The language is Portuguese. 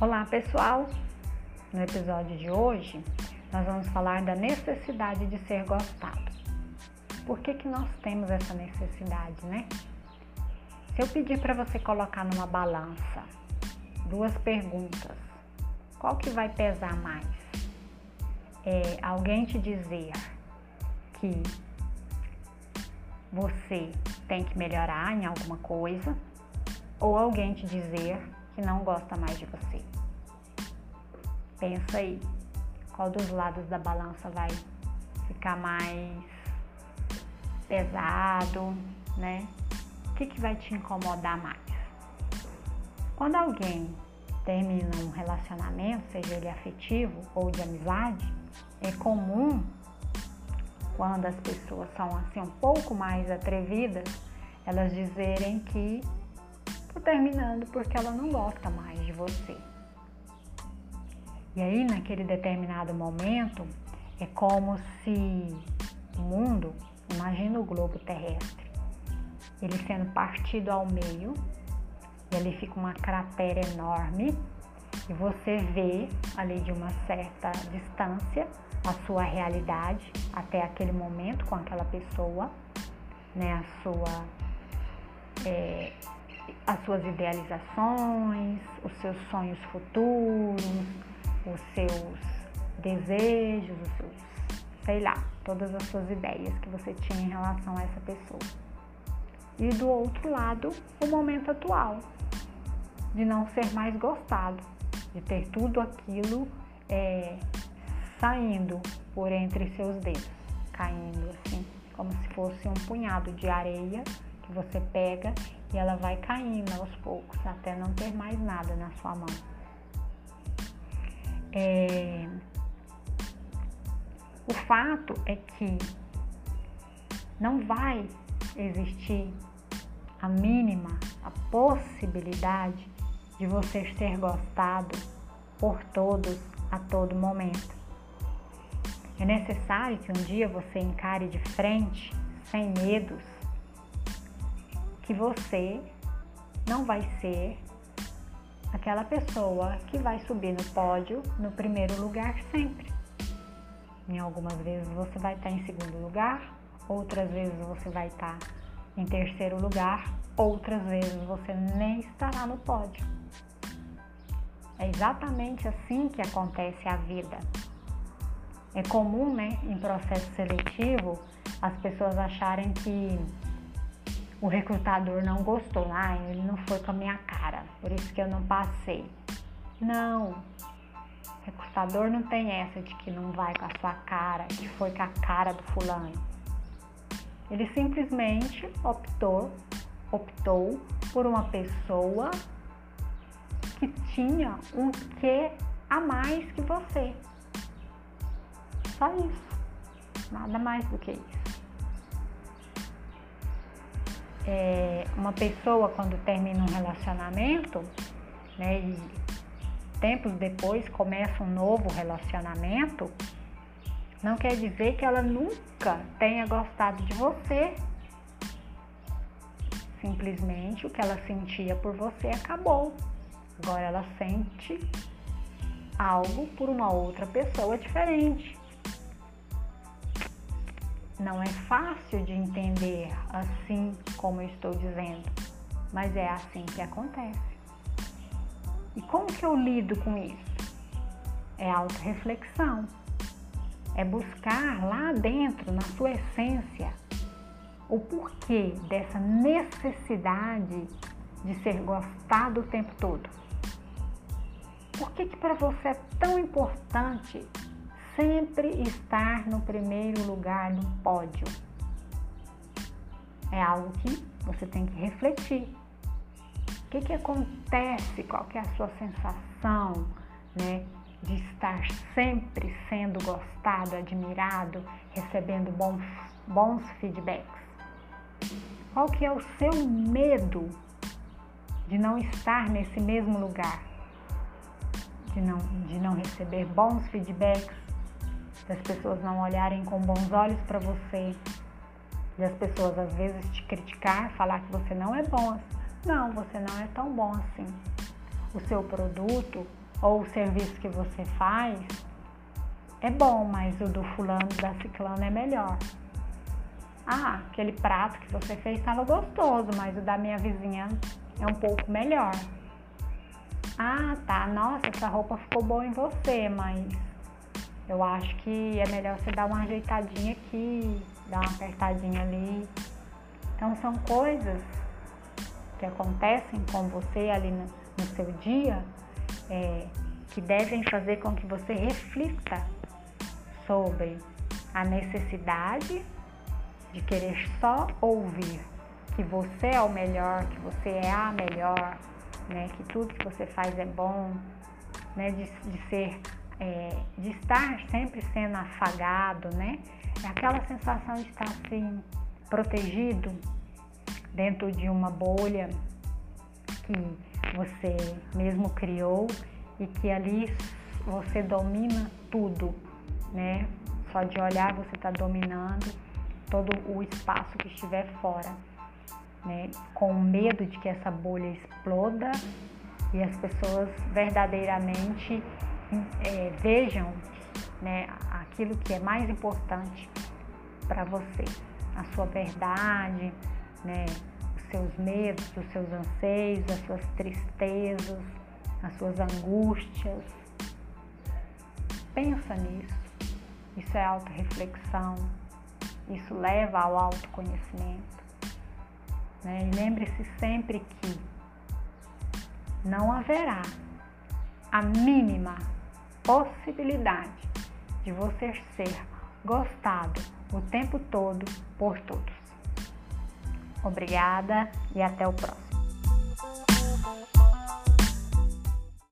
Olá pessoal! No episódio de hoje nós vamos falar da necessidade de ser gostado. Por que, que nós temos essa necessidade, né? Se eu pedir para você colocar numa balança duas perguntas, qual que vai pesar mais? É alguém te dizer que você tem que melhorar em alguma coisa ou alguém te dizer que não gosta mais de você. Pensa aí, qual dos lados da balança vai ficar mais pesado, né? O que, que vai te incomodar mais? Quando alguém termina um relacionamento, seja ele afetivo ou de amizade, é comum quando as pessoas são assim um pouco mais atrevidas, elas dizerem que Terminando porque ela não gosta mais de você. E aí, naquele determinado momento, é como se o mundo, imagina o globo terrestre, ele sendo partido ao meio, e ali fica uma cratera enorme, e você vê ali de uma certa distância a sua realidade até aquele momento com aquela pessoa, né, a sua é, as suas idealizações, os seus sonhos futuros, os seus desejos, os seus, sei lá, todas as suas ideias que você tinha em relação a essa pessoa. E do outro lado, o momento atual, de não ser mais gostado, de ter tudo aquilo é, saindo por entre seus dedos, caindo assim, como se fosse um punhado de areia que você pega e ela vai caindo aos poucos até não ter mais nada na sua mão. É... O fato é que não vai existir a mínima, a possibilidade de você ser gostado por todos a todo momento. É necessário que um dia você encare de frente, sem medos, que você não vai ser aquela pessoa que vai subir no pódio no primeiro lugar sempre. Em algumas vezes você vai estar em segundo lugar, outras vezes você vai estar em terceiro lugar, outras vezes você nem estará no pódio. É exatamente assim que acontece a vida. É comum, né, em processo seletivo, as pessoas acharem que o recrutador não gostou, ah, ele não foi com a minha cara, por isso que eu não passei. Não, o recrutador não tem essa de que não vai com a sua cara, que foi com a cara do fulano. Ele simplesmente optou, optou por uma pessoa que tinha um quê a mais que você. Só isso. Nada mais do que isso é, uma pessoa quando termina um relacionamento, né, e tempos depois começa um novo relacionamento, não quer dizer que ela nunca tenha gostado de você. Simplesmente o que ela sentia por você acabou. Agora ela sente algo por uma outra pessoa diferente não é fácil de entender assim como eu estou dizendo, mas é assim que acontece. E como que eu lido com isso? É autorreflexão. É buscar lá dentro, na sua essência, o porquê dessa necessidade de ser gostado o tempo todo. Por que, que para você é tão importante sempre estar no primeiro lugar no pódio. É algo que você tem que refletir. O que, que acontece? Qual que é a sua sensação né, de estar sempre sendo gostado, admirado, recebendo bons, bons feedbacks? Qual que é o seu medo de não estar nesse mesmo lugar? De não, de não receber bons feedbacks, das pessoas não olharem com bons olhos para você, das pessoas às vezes te criticar, falar que você não é bom. Não, você não é tão bom assim. O seu produto ou o serviço que você faz é bom, mas o do fulano da ciclana é melhor. Ah, aquele prato que você fez estava gostoso, mas o da minha vizinha é um pouco melhor. Ah, tá, nossa, essa roupa ficou boa em você, mas eu acho que é melhor você dar uma ajeitadinha aqui, dar uma apertadinha ali. Então são coisas que acontecem com você ali no, no seu dia é, que devem fazer com que você reflita sobre a necessidade de querer só ouvir que você é o melhor, que você é a melhor, né? que tudo que você faz é bom, né? de, de ser, é, de estar sempre sendo afagado, né? É aquela sensação de estar assim protegido dentro de uma bolha que você mesmo criou e que ali você domina tudo, né? Só de olhar você está dominando todo o espaço que estiver fora, né? Com medo de que essa bolha exploda e as pessoas verdadeiramente é, vejam, né? Aquilo que é mais importante para você, a sua verdade, né? Os seus medos, os seus anseios, as suas tristezas, as suas angústias. Pensa nisso. Isso é autorreflexão. Isso leva ao autoconhecimento. Né? E lembre-se sempre que não haverá a mínima possibilidade de você ser gostado o tempo todo por todos. Obrigada e até o próximo.